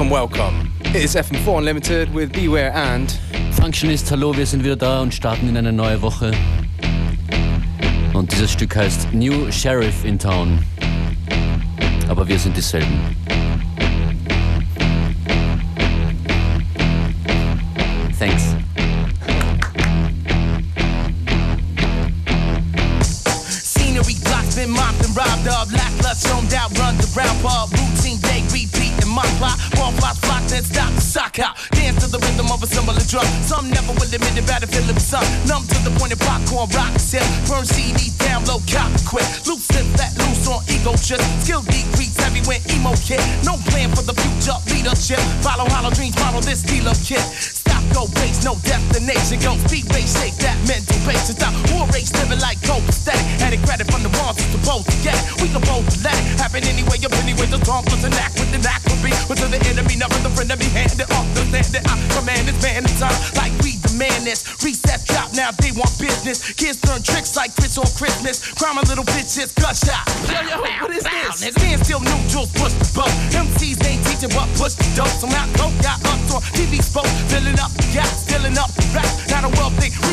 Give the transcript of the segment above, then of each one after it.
welcome, welcome. It is FM4 Unlimited with Beware and Functionist, hallo, wir sind wieder da und starten in eine neue Woche. Und dieses Stück heißt New Sheriff in Town. Aber wir sind dieselben. Thanks. Some never will admit it, battlefield of the sun. Numb to the point of popcorn, rock sip. Burn CDs down low, cop quick. Loose slip that loose on ego trip. Skill decrease when emo kid. No plan for the future leadership. Follow hollow dreams, follow this dealer kit. Stop, go base, no destination. Go speed race, shake that mental base. Stop war race, living like copacetic. Added credit from the who's supposed to get it. We can both let it happen anyway, up anyway. The talk was an act with an act be. But to the enemy, nothing the friend of me handed off the land that I command this man in time. Like we demand this. Reset drop, now they want business. Kids turn tricks like Chris on Christmas. Crime a little bitches, gunshot. Yo, yo, what is this? Stand still, new jewels, push the boat. MCs ain't teaching what push the dope. Somehow coke got up on TV spoke. Filling up gap, filling up rap.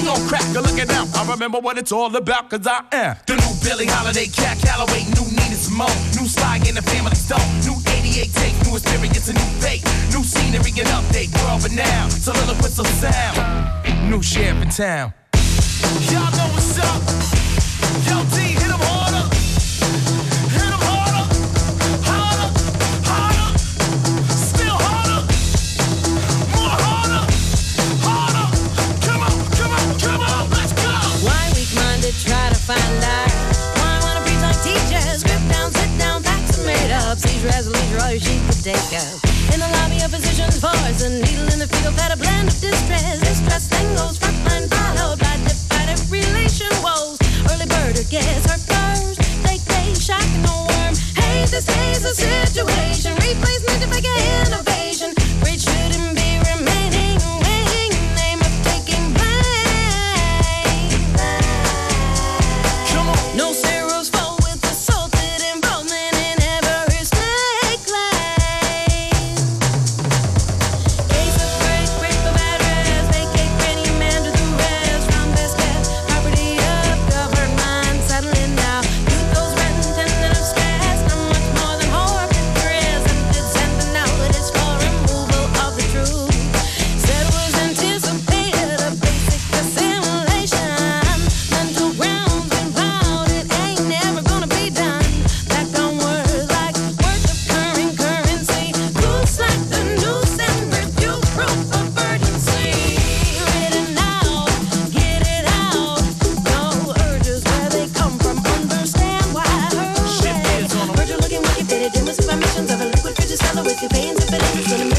Now gon' crack. Go look it out. I remember what it's all about, cause I am the new Billie Holiday, Cab Calloway, new Nina Simone, new Sly in the family stone, new 88 take, new experience, a new fate, new scenery and update, world renowned, soliloquists of sound, new sheriff in town. Y'all know what's up. Find out? Why wanna preach like teachers? Grip down, sit down, facts are made up. Seize resolution, all your sheep to take up. In the lobby, of physician's voice, a needle in the fetal pad, a blend of distress. Distress then goes frontline, followed by divided relation woes. Early bird or guess her first. Take day, shock and no worm. Hey, this is a situation. Replacement to make an innovation. Great shouldn't You're paying to fit it's gonna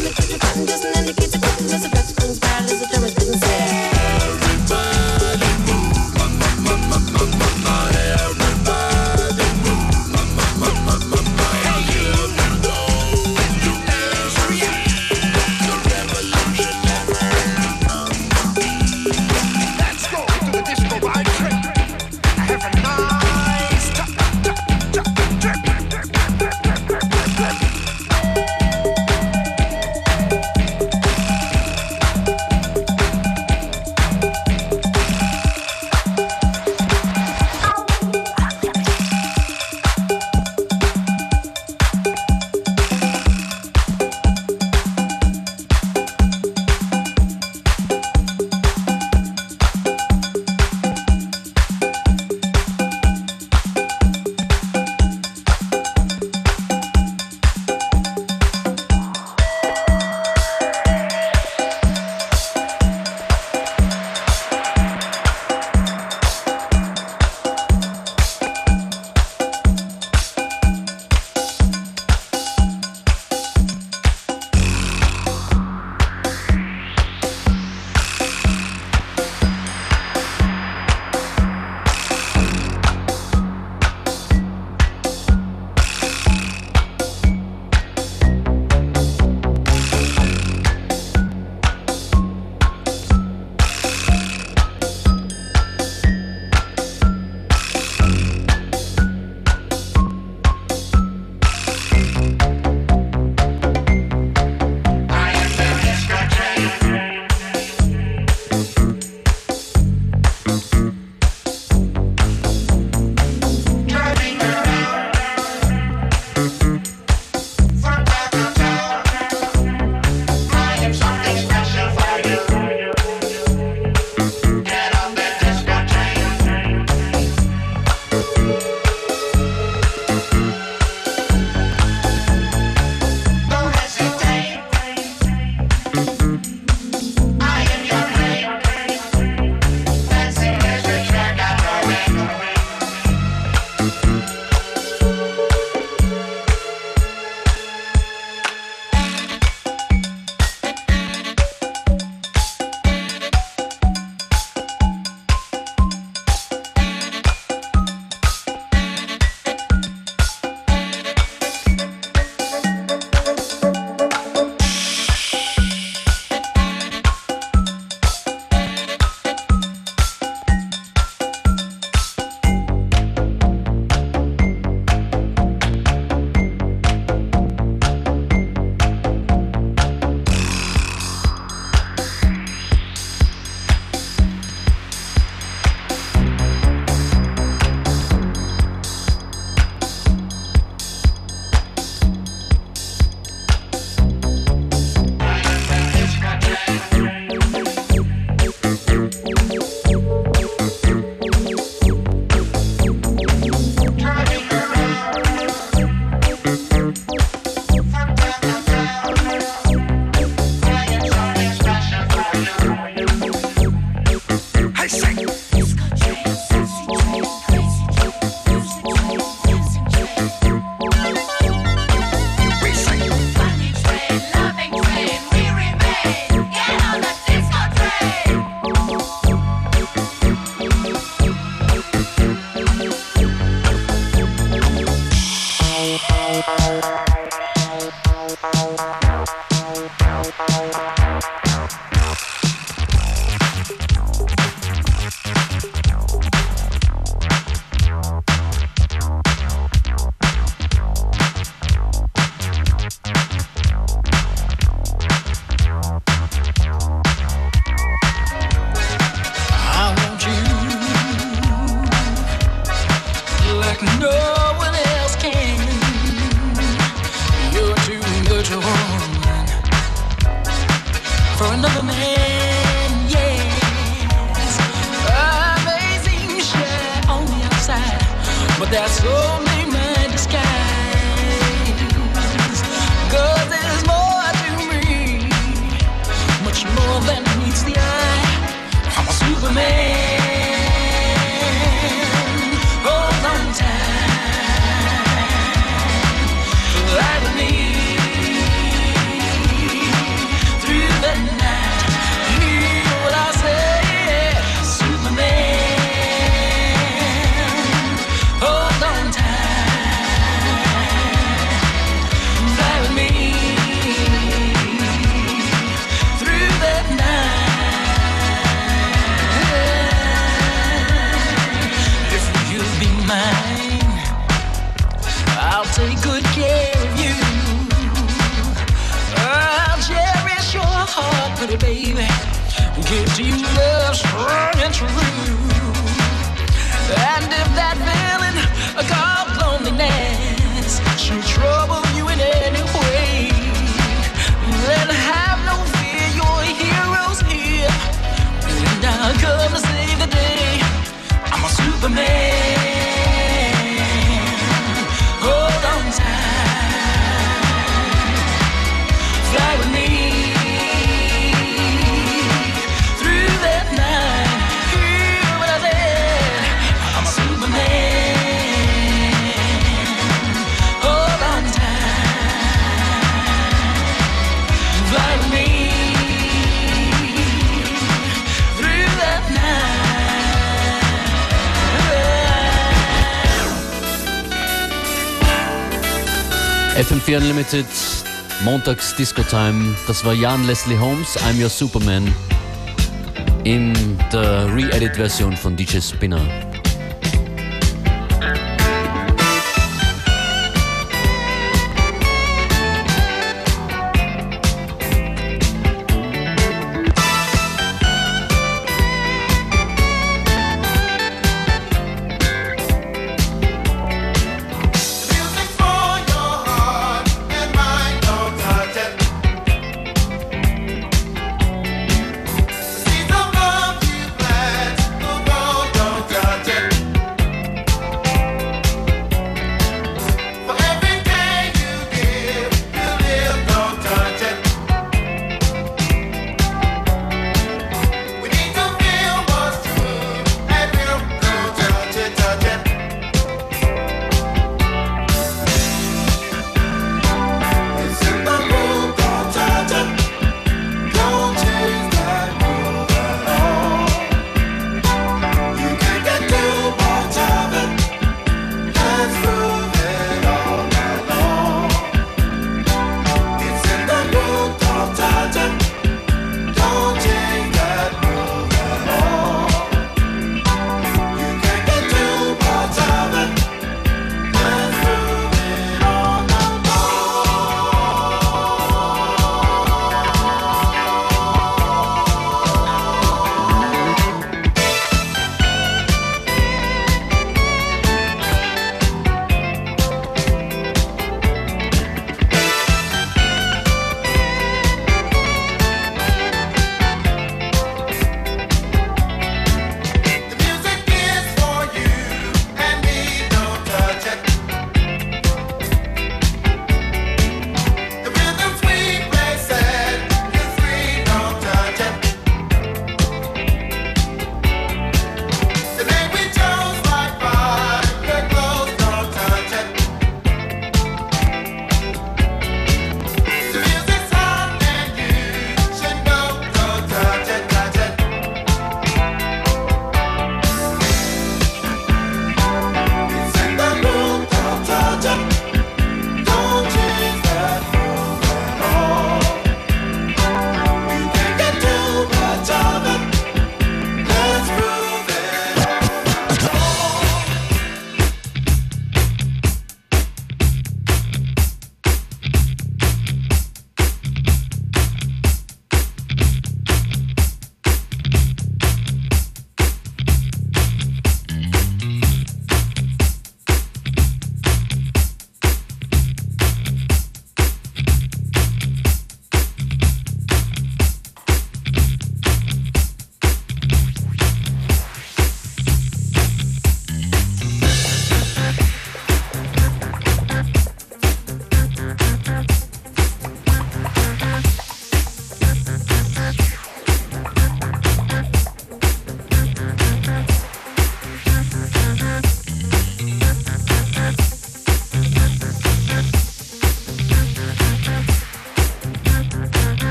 FM4 Unlimited, Montags Disco Time. Das war Jan Leslie Holmes, I'm Your Superman. In der Re-Edit-Version von DJ Spinner.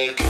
make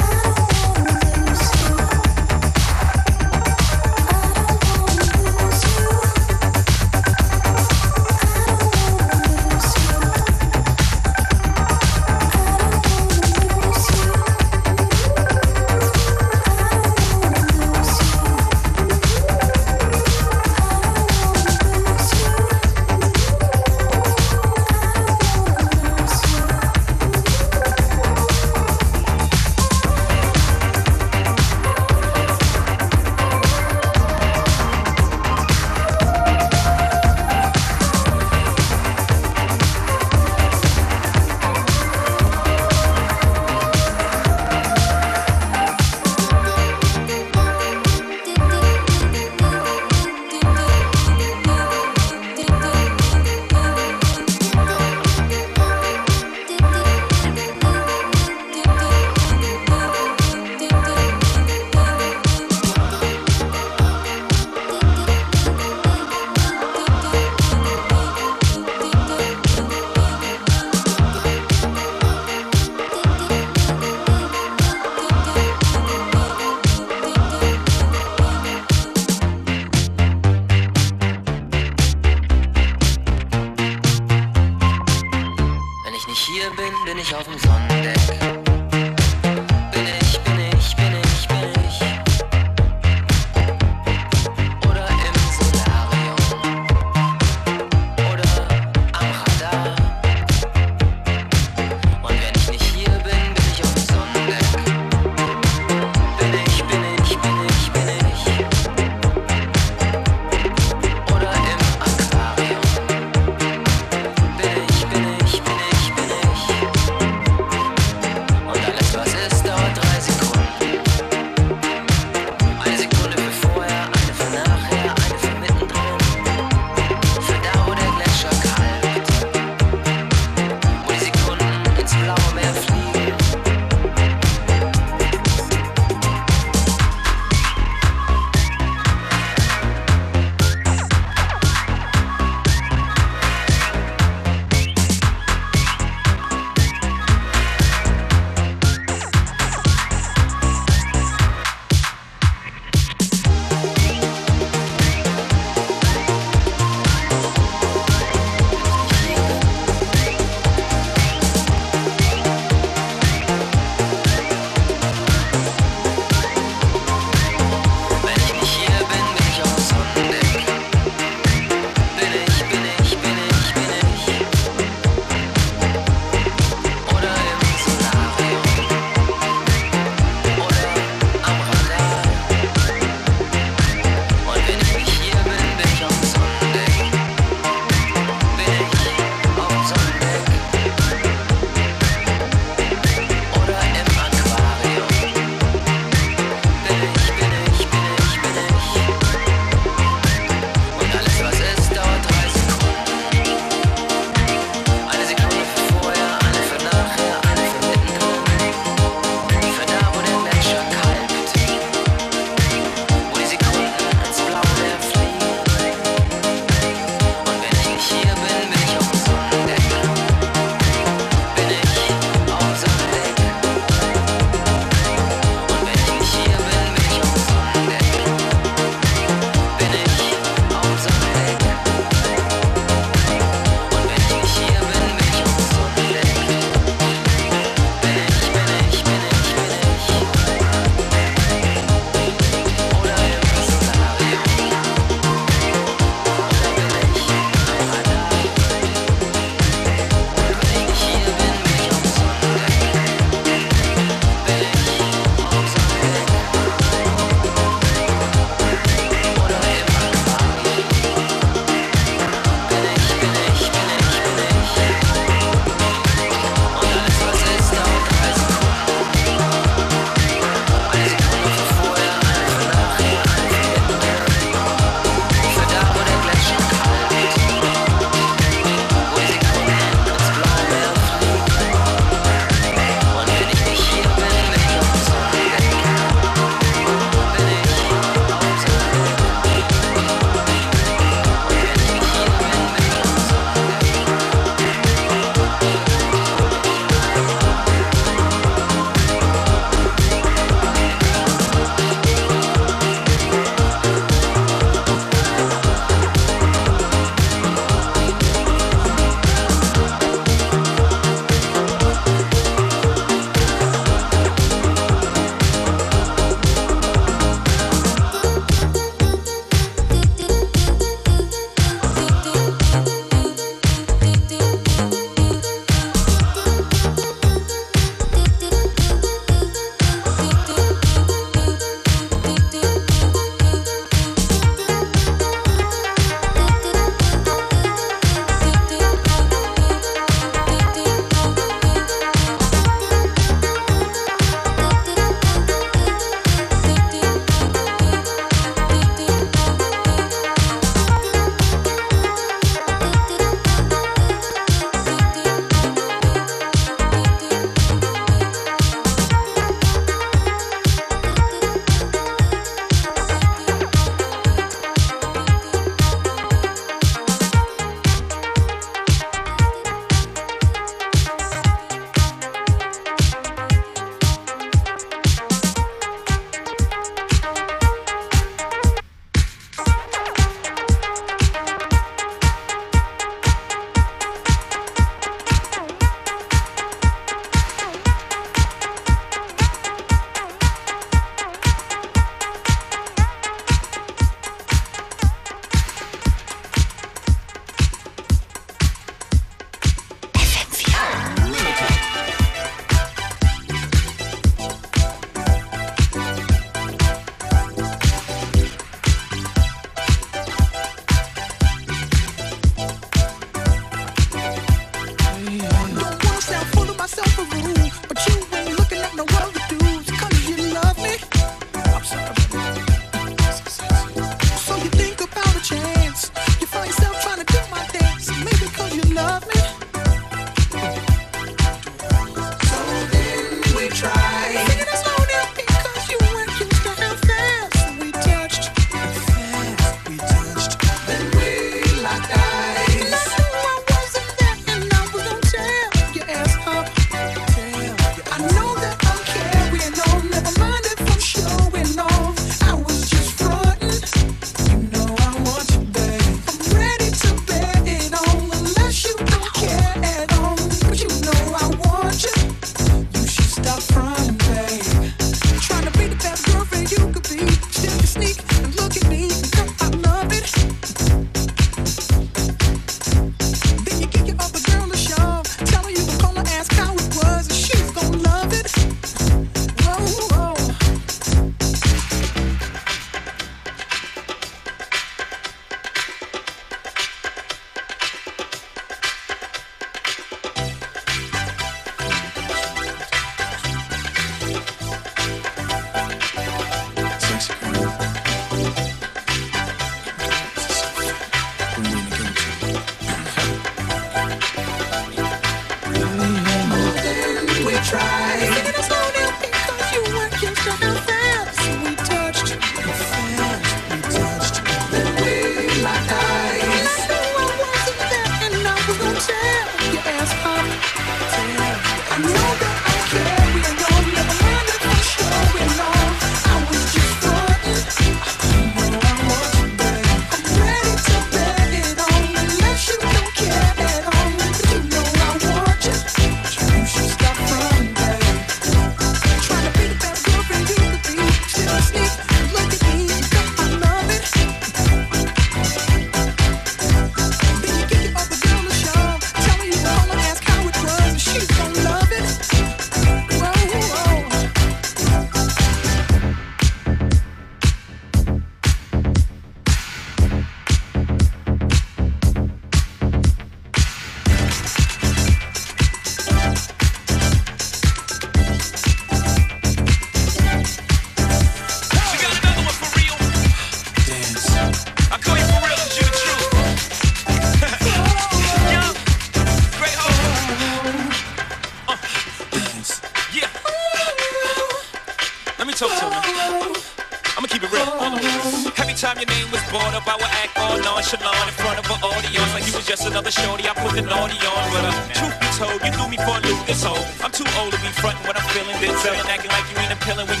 I'm too old to be frontin' what I'm feeling, then selling, acting like you ain't a when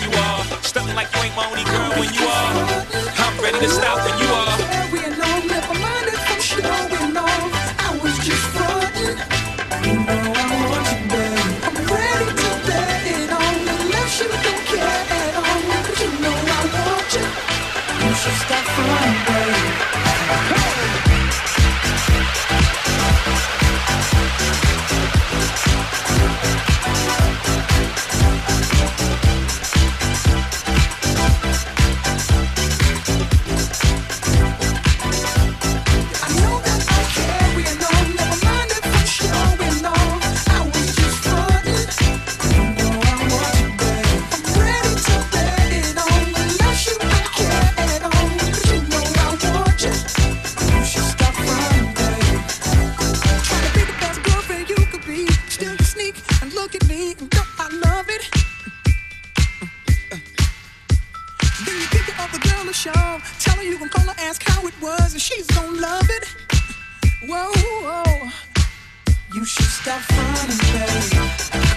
You should stop finding, baby.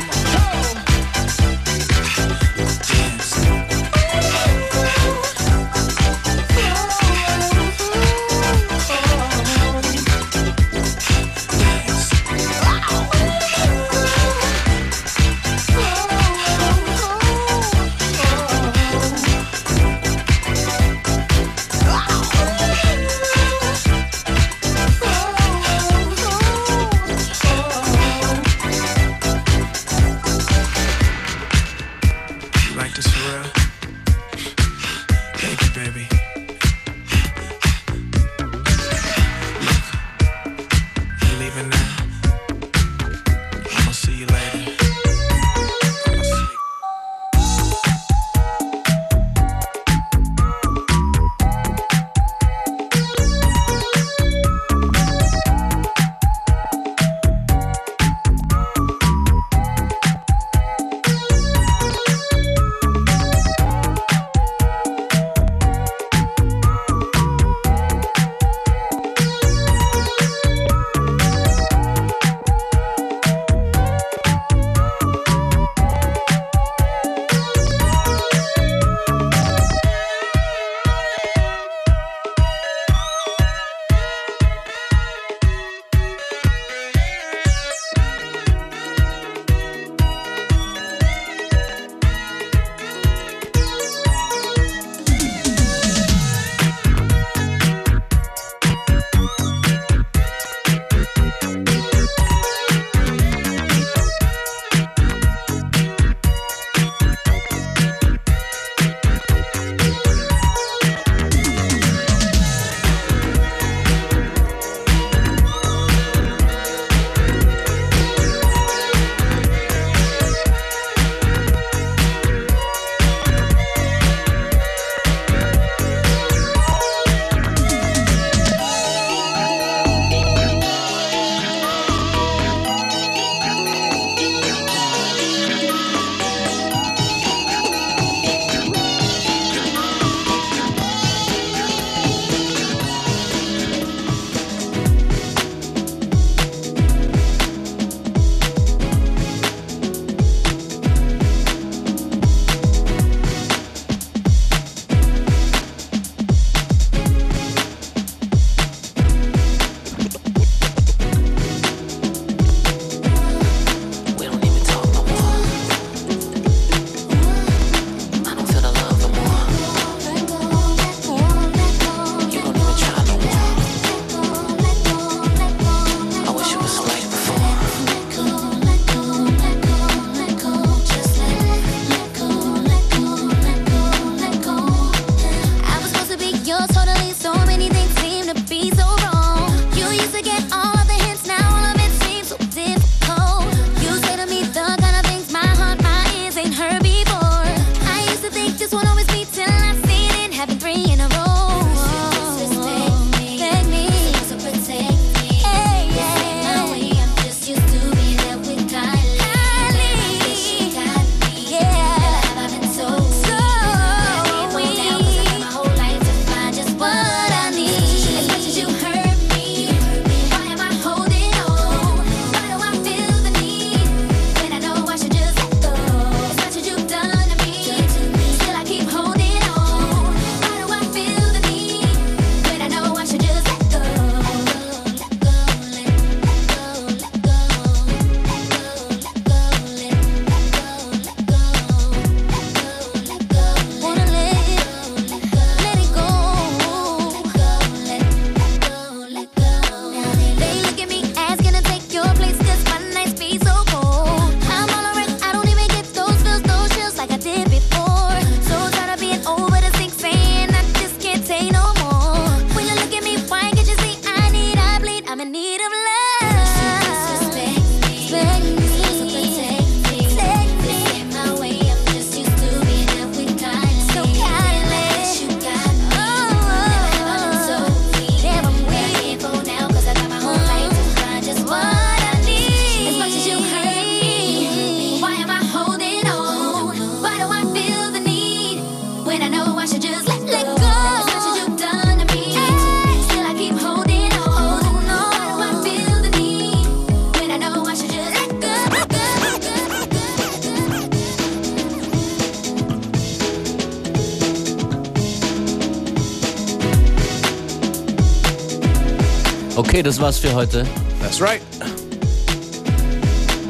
Okay, das war's für heute. That's right.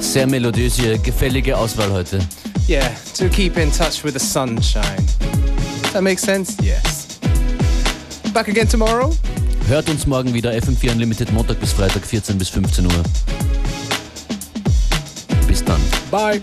Sehr melodiös hier, gefällige Auswahl heute. Yeah, to keep in touch with the sunshine. Does that make sense? Yes. Back again tomorrow. Hört uns morgen wieder FM4 Unlimited Montag bis Freitag 14 bis 15 Uhr. Bis dann. Bye.